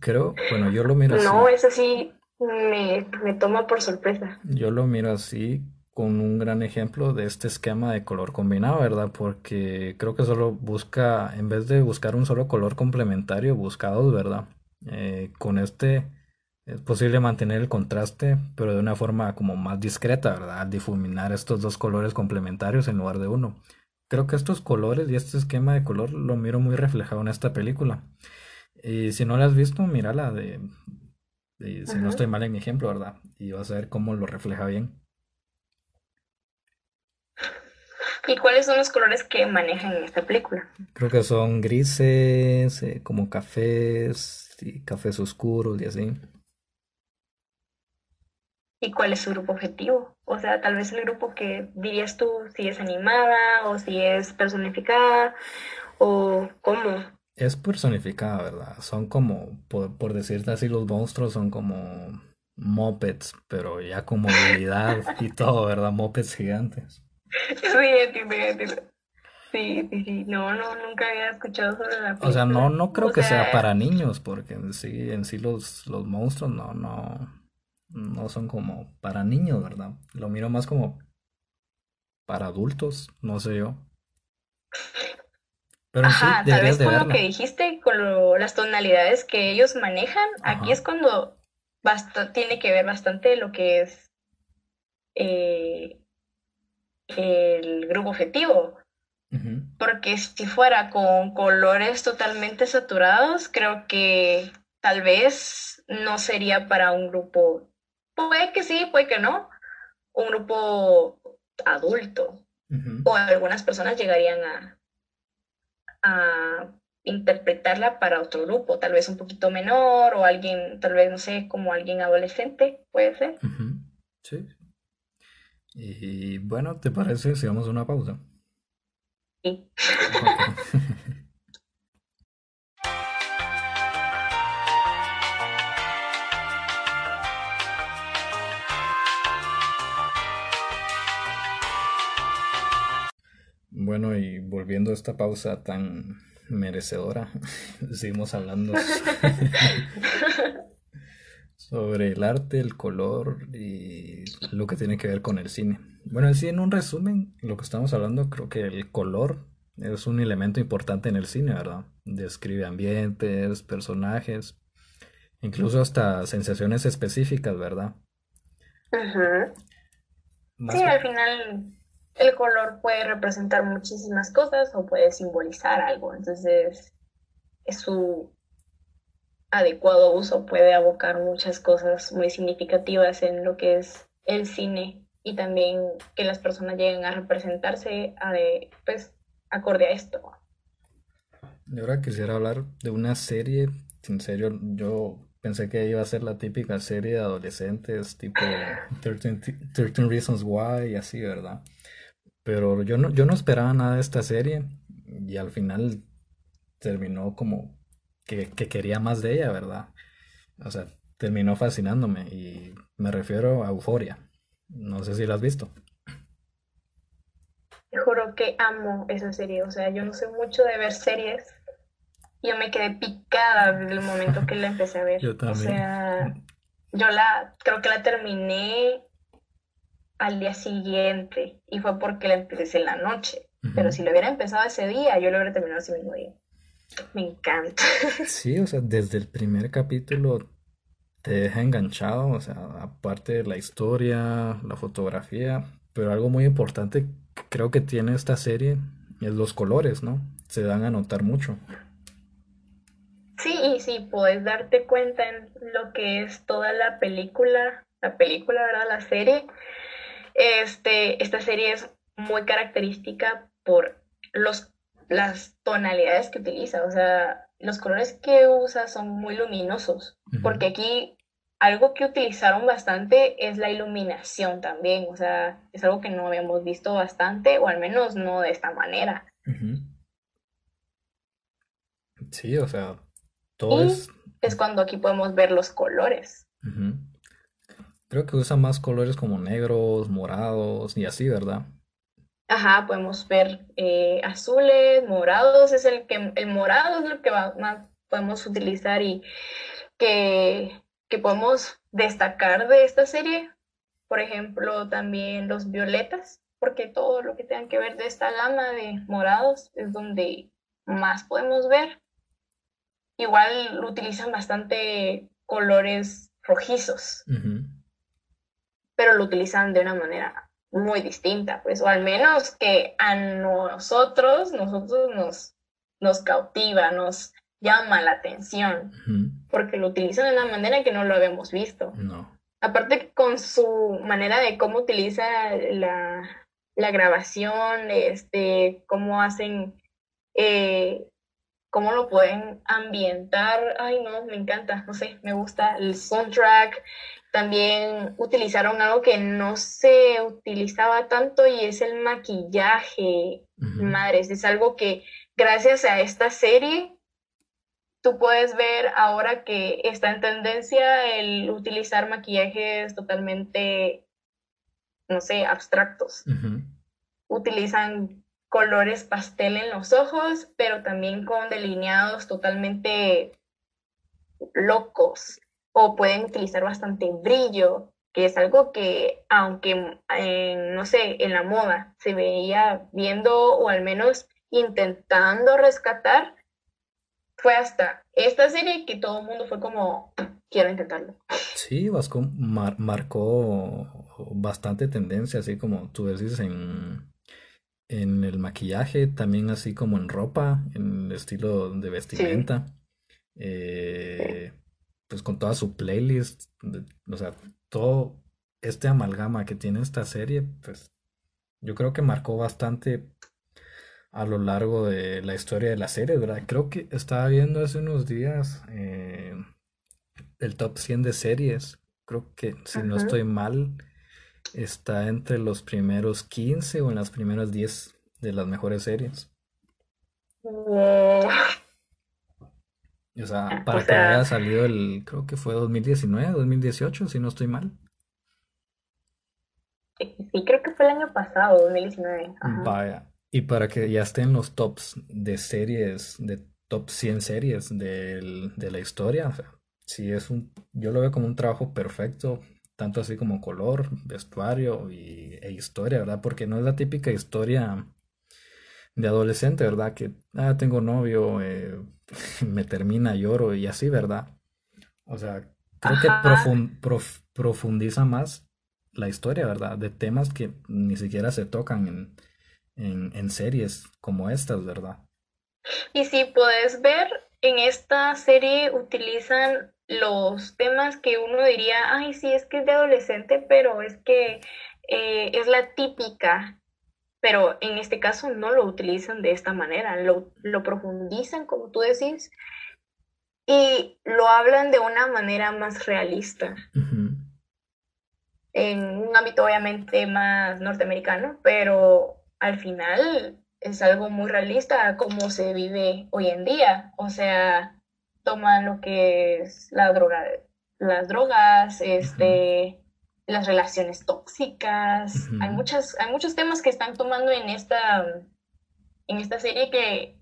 creo, bueno, yo lo miro no, así. eso sí me, me toma por sorpresa. Yo lo miro así con un gran ejemplo de este esquema de color combinado, ¿verdad? Porque creo que solo busca, en vez de buscar un solo color complementario, busca dos, ¿verdad? Eh, con este es posible mantener el contraste, pero de una forma como más discreta, ¿verdad? Al difuminar estos dos colores complementarios en lugar de uno. Creo que estos colores y este esquema de color lo miro muy reflejado en esta película. Y si no la has visto, mírala de, de- si no estoy mal en mi ejemplo, ¿verdad? Y vas a ver cómo lo refleja bien. ¿Y cuáles son los colores que manejan en esta película? Creo que son grises, eh, como cafés y cafés oscuros y así. ¿Y cuál es su grupo objetivo? O sea, tal vez el grupo que dirías tú, si es animada o si es personificada o cómo. Es personificada, ¿verdad? Son como, por, por decirte así, los monstruos son como mopeds, pero ya con movilidad y todo, ¿verdad? Mopeds gigantes. Sí, entiendo, entiendo. Sí, sí, sí. No, no, nunca había escuchado sobre la O sea, no, película. no creo O que sea sea, para niños, porque en sí, en sí los, los monstruos no, no, no son como para niños, ¿verdad? Lo miro más como para adultos, no sé yo. Pero sí, ajá, tal vez de con lo que dijiste, con lo- las tonalidades que ellos manejan, aquí es cuando basta, tiene que ver bastante lo que es eh, el grupo objetivo. Porque si fuera con colores totalmente saturados, creo que tal vez no sería para un grupo, puede que sí, puede que no, un grupo adulto. O algunas personas llegarían a, a interpretarla para otro grupo, tal vez un poquito menor o alguien, tal vez, no sé, como alguien adolescente, puede ser. Sí. Y bueno, ¿te parece si vamos a una pausa? Bueno, y volviendo a esta pausa tan merecedora, seguimos hablando sobre el arte, el color y lo que tiene que ver con el cine. Bueno, sí, en un resumen, lo que estamos hablando, creo que el color es un elemento importante en el cine, ¿verdad? Describe ambientes, personajes, incluso hasta sensaciones específicas, ¿verdad? Sí, al final el color puede representar muchísimas cosas o puede simbolizar algo, entonces es su adecuado uso puede abocar muchas cosas muy significativas en lo que es el cine y también que las personas lleguen a representarse a de, pues, acorde a esto. Y ahora quisiera hablar de una serie, en serio, yo pensé que iba a ser la típica serie de adolescentes, tipo 13, 13 Reasons Why y así, ¿verdad? Pero yo no, yo no esperaba nada de esta serie y al final terminó como que, quería más de ella, ¿verdad? O sea, terminó fascinándome y me refiero a Euforia. No sé si la has visto. Te juro que amo esa serie, o sea, yo no sé mucho de ver series. Yo me quedé picada desde el momento que la empecé a ver. Yo también. O sea, yo la creo que la terminé al día siguiente y fue porque la empecé en la noche. Pero si lo hubiera empezado ese día, yo lo hubiera terminado ese mismo día. Me encanta. Sí, o sea, desde el primer capítulo te deja enganchado, o sea, aparte de la historia, la fotografía, pero algo muy importante creo que tiene esta serie es los colores, ¿no? Se dan a notar mucho. Sí, y sí, puedes darte cuenta en lo que es toda la película, la película, ¿verdad? La serie. Este, esta serie es muy característica por los las tonalidades que utiliza, o sea, los colores que usa son muy luminosos, porque aquí algo que utilizaron bastante es la iluminación también, o sea, es algo que no habíamos visto bastante, o al menos no de esta manera. Sí, o sea, todo es... Es cuando aquí podemos ver los colores. Creo que usa más colores como negros, morados y así, ¿verdad? Ajá, podemos ver eh, azules, morados, es el que el morado es lo que más podemos utilizar y que, que podemos destacar de esta serie. Por ejemplo, también los violetas, porque todo lo que tenga que ver de esta gama de morados es donde más podemos ver. Igual utilizan bastante colores rojizos, pero lo utilizan de una manera muy distinta, pues, o al menos que a nosotros, nosotros nos, nos cautiva, nos llama la atención, porque lo utilizan de una manera que no lo habíamos visto. No. Aparte con su manera de cómo utiliza la, la grabación, este, cómo hacen, eh, cómo lo pueden ambientar, ay no, me encanta, no sé, me gusta el soundtrack, también utilizaron algo que no se utilizaba tanto y es el maquillaje. Madres, es algo que gracias a esta serie tú puedes ver ahora que está en tendencia el utilizar maquillajes totalmente, no sé, abstractos. Utilizan colores pastel en los ojos, pero también con delineados totalmente locos o pueden utilizar bastante brillo, que es algo que, aunque, no sé, en la moda se veía viendo o al menos intentando rescatar, fue hasta esta serie que todo el mundo fue como, quiero intentarlo. Sí, Vasco marcó bastante tendencia, así como tú decís, en, en el maquillaje, también así como en ropa, en el estilo de vestimenta. Eh, pues con toda su playlist, o sea, todo este amalgama que tiene esta serie, pues yo creo que marcó bastante a lo largo de la historia de la serie, ¿verdad? Creo que estaba viendo hace unos días eh, el top 100 de series. Creo que si no estoy mal, está entre los primeros 15 o en las primeras 10 de las mejores series. O sea, para que haya salido el, creo que fue 2019, 2018, si no estoy mal. Sí, creo que fue el año pasado, 2019. Vaya. Y para que ya estén los tops de series, de top 100 series de la historia, o sea, sí es un, yo lo veo como un trabajo perfecto, tanto así como color, vestuario y, e historia, ¿verdad? Porque no es la típica historia de adolescente, ¿verdad? Que, ah, tengo novio, eh, me termina, lloro y así, ¿verdad? O sea, creo que profundiza más la historia, ¿verdad? De temas que ni siquiera se tocan en, en, series como estas, ¿verdad? Y si puedes ver, en esta serie utilizan los temas que uno diría, ay, sí, es que es de adolescente, pero es que eh, es la típica pero en este caso no lo utilizan de esta manera, lo, profundizan, como tú decís, y lo hablan de una manera más realista. En un ámbito obviamente más norteamericano, pero al final es algo muy realista como se vive hoy en día. O sea, toman lo que es la droga, las drogas, este, las relaciones tóxicas. Hay, muchas, hay muchos temas que están tomando en esta, en esta serie que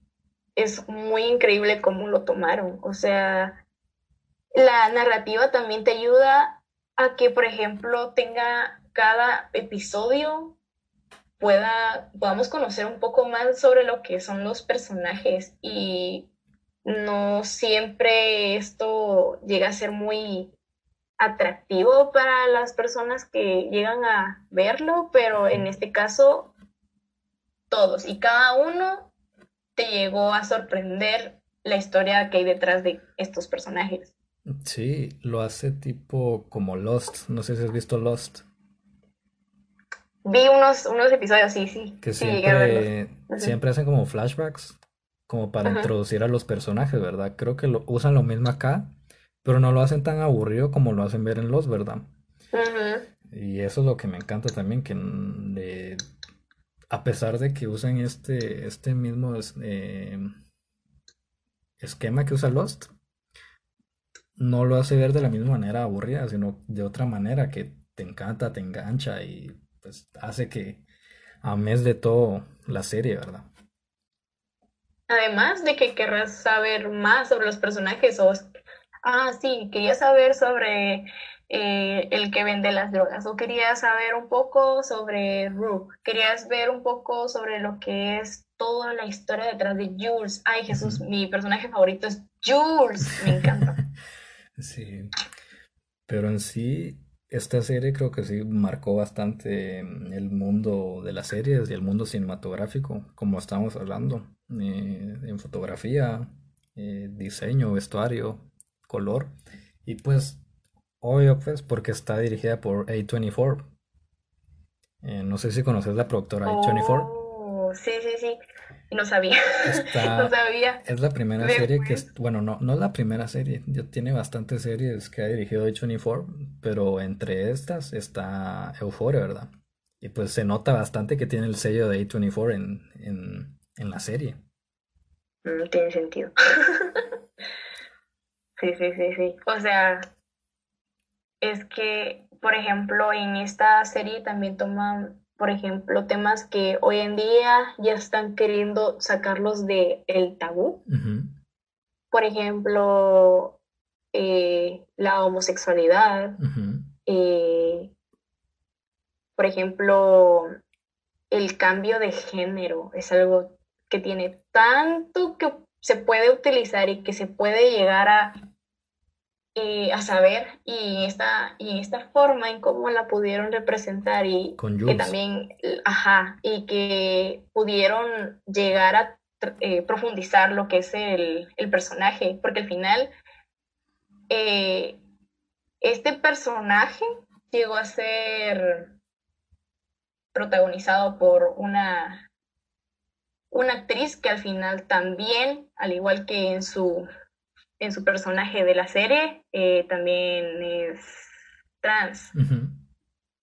es muy increíble cómo lo tomaron. O sea, la narrativa también te ayuda a que, por ejemplo, tenga cada episodio pueda, podamos conocer un poco más sobre lo que son los personajes y no siempre esto llega a ser muy atractivo para las personas que llegan a verlo, pero en este caso todos y cada uno te llegó a sorprender la historia que hay detrás de estos personajes. Sí, lo hace tipo como Lost, no sé si has visto Lost. Vi unos, unos episodios, sí, sí. Que siempre, siempre hacen como flashbacks, como para introducir a los personajes, ¿verdad? Creo que lo, usan lo mismo acá, pero no lo hacen tan aburrido como lo hacen ver en los, ¿verdad? Y eso es lo que me encanta también, que a pesar de que usan este, este mismo eh, esquema que usa Lost, no lo hace ver de la misma manera aburrida, sino de otra manera que te encanta, te engancha y pues hace que ames de todo la serie, ¿verdad? Además de que querrás saber más sobre los personajes o ah, sí, quería saber sobre eh, el que vende las drogas o quería saber un poco sobre Rook, querías ver un poco sobre lo que es toda la historia detrás de Jules. Ay, Jesús, mi personaje favorito es Jules, me encanta. sí, pero en sí, esta serie creo que sí marcó bastante el mundo de las series y el mundo cinematográfico, como estamos hablando, eh, en fotografía, eh, diseño, vestuario, color. Y pues, obvio, pues, porque está dirigida por A24. Eh, no sé si conoces la productora A24. sí, sí, sí. No sabía. no sabía. Es la primera serie que es, bueno, no, no es la primera serie. Ya tiene bastantes series que ha dirigido A24, pero entre estas está Euphoria, ¿verdad? Y pues se nota bastante que tiene el sello de A24 en, en, en la serie. No tiene sentido. Sí, sí, sí, sí. O sea, es que, por ejemplo, en esta serie también toman, por ejemplo, temas que hoy en día ya están queriendo sacarlos de el tabú. Por ejemplo, eh, la homosexualidad. Eh, por ejemplo, el cambio de género es algo que tiene tanto que se puede utilizar y que se puede llegar a a saber y esta, y esta forma en cómo la pudieron representar y que también, ajá, y que pudieron llegar a eh, profundizar lo que es el, personaje, porque al final eh, este personaje llegó a ser protagonizado por una, una actriz que al final también, al igual que en su en su personaje de la serie, eh, también es trans.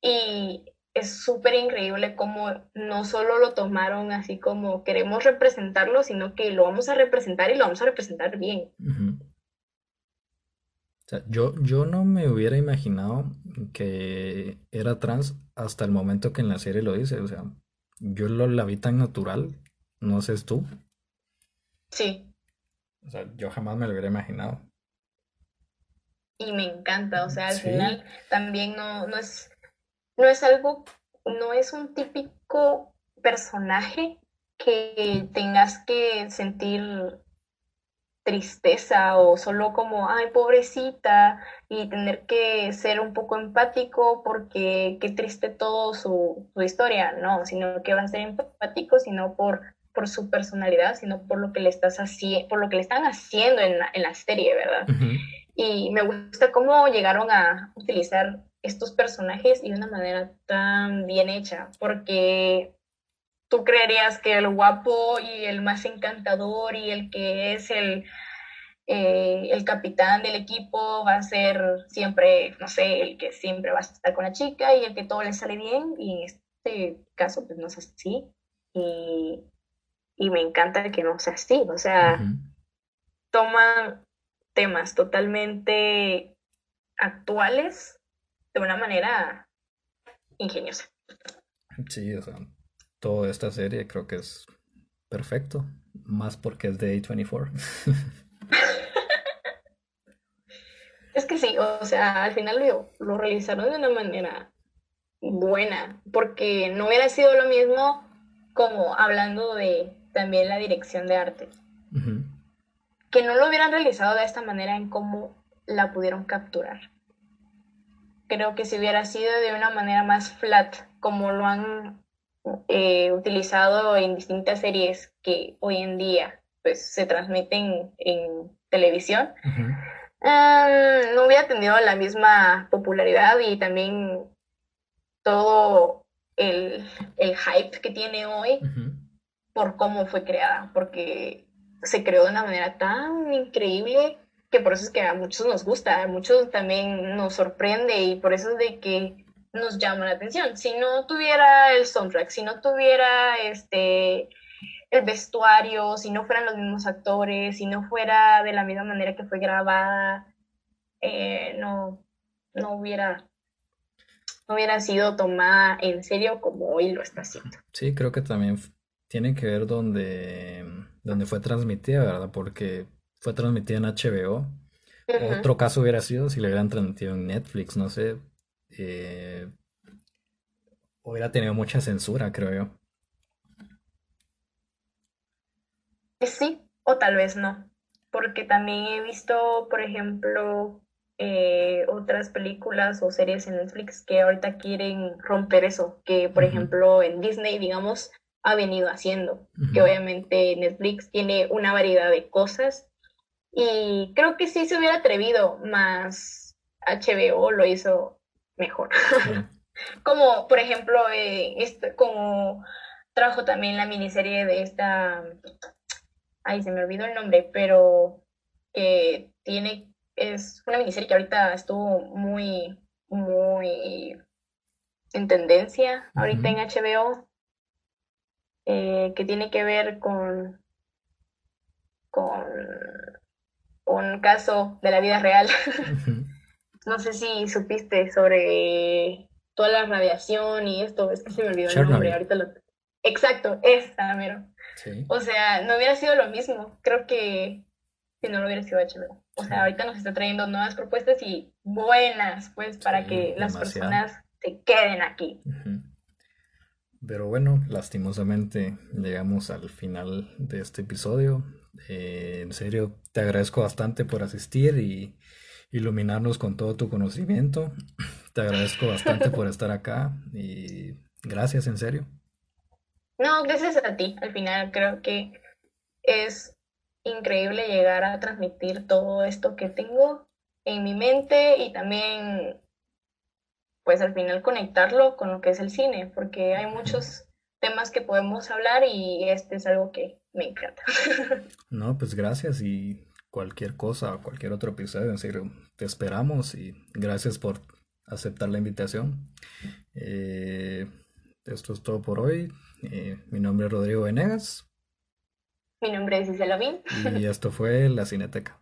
Y es súper increíble cómo no solo lo tomaron así como queremos representarlo, sino que lo vamos a representar y lo vamos a representar bien. yo, yo no me hubiera imaginado que era trans hasta el momento que en la serie lo dice. O sea, yo lo la vi tan natural, no sé tú. Sí. O sea, yo jamás me lo hubiera imaginado. Y me encanta, o sea, al final también no, no es no es algo, no es un típico personaje que tengas que sentir tristeza o solo como, ay, pobrecita, y tener que ser un poco empático porque qué triste todo su, historia, no, sino que va a ser empático, sino por, por su personalidad, sino por lo que le estás haciendo, por lo que le están haciendo en la, en la serie, ¿verdad? Y me gusta cómo llegaron a utilizar estos personajes y de una manera tan bien hecha, porque tú creerías que el guapo y el más encantador y el que es el, eh, el capitán del equipo va a ser siempre, no sé, el que siempre va a estar con la chica y el que todo le sale bien, y en este caso pues no es así, y, me encanta que no sea así, o sea, toman temas totalmente actuales de una manera ingeniosa. Sí, o sea, toda esta serie creo que es perfecto, más porque es de A24. es que sí, o sea, al final lo, lo realizaron de una manera buena, porque no hubiera sido lo mismo como hablando de también la dirección de arte. Que no lo hubieran realizado de esta manera en cómo la pudieron capturar. Creo que si hubiera sido de una manera más flat, como lo han eh, utilizado en distintas series que hoy en día pues, se transmiten en televisión, no hubiera tenido la misma popularidad y también todo el, hype que tiene hoy por cómo fue creada, porque se creó de una manera tan increíble que por eso es que a muchos nos gusta, a muchos también nos sorprende y por eso es de que nos llama la atención. Si no tuviera el soundtrack, si no tuviera este el vestuario, si no fueran los mismos actores, si no fuera de la misma manera que fue grabada, eh, no, no hubiera no hubiera sido tomada en serio como hoy lo está haciendo. Sí, creo que también tiene que ver donde, donde fue transmitida, ¿verdad? Porque fue transmitida en HBO. Otro caso hubiera sido si le hubieran transmitido en Netflix, no sé. Eh, hubiera tenido mucha censura, creo yo. Sí, o tal vez no. Porque también he visto, por ejemplo, eh, otras películas o series en Netflix que ahorita quieren romper eso. Que, por ejemplo, en Disney, digamos, ha venido haciendo. Que obviamente Netflix tiene una variedad de cosas. Y creo que sí se hubiera atrevido, más HBO lo hizo mejor. como, por ejemplo, eh, este, como trajo también la miniserie de esta, ay, se me olvidó el nombre, pero que tiene, es una miniserie que ahorita estuvo muy, muy en tendencia, ahorita en HBO, eh, que tiene que ver con, con un caso de la vida real. no sé si supiste sobre toda la radiación y esto, es que se me olvidó el nombre, ahorita lo... Exacto, esta, mero. O sea, no hubiera sido lo mismo, creo que si no lo hubiera sido HBO. O sea, ahorita nos está trayendo nuevas propuestas y buenas, pues, para que las personas se queden aquí. Pero bueno, lastimosamente llegamos al final de este episodio. Eh, en serio, te agradezco bastante por asistir y iluminarnos con todo tu conocimiento. Te agradezco bastante por estar acá y gracias, en serio. No, gracias a ti. Al final creo que es increíble llegar a transmitir todo esto que tengo en mi mente y también pues al final conectarlo con lo que es el cine, porque hay muchos temas que podemos hablar y este es algo que me encanta. No, pues gracias y cualquier cosa, cualquier otro episodio, en serio, te esperamos y gracias por aceptar la invitación. Eh, esto es todo por hoy. Eh, mi nombre es Rodrigo Venegas. Mi nombre es Isela Y esto fue La Cineteca.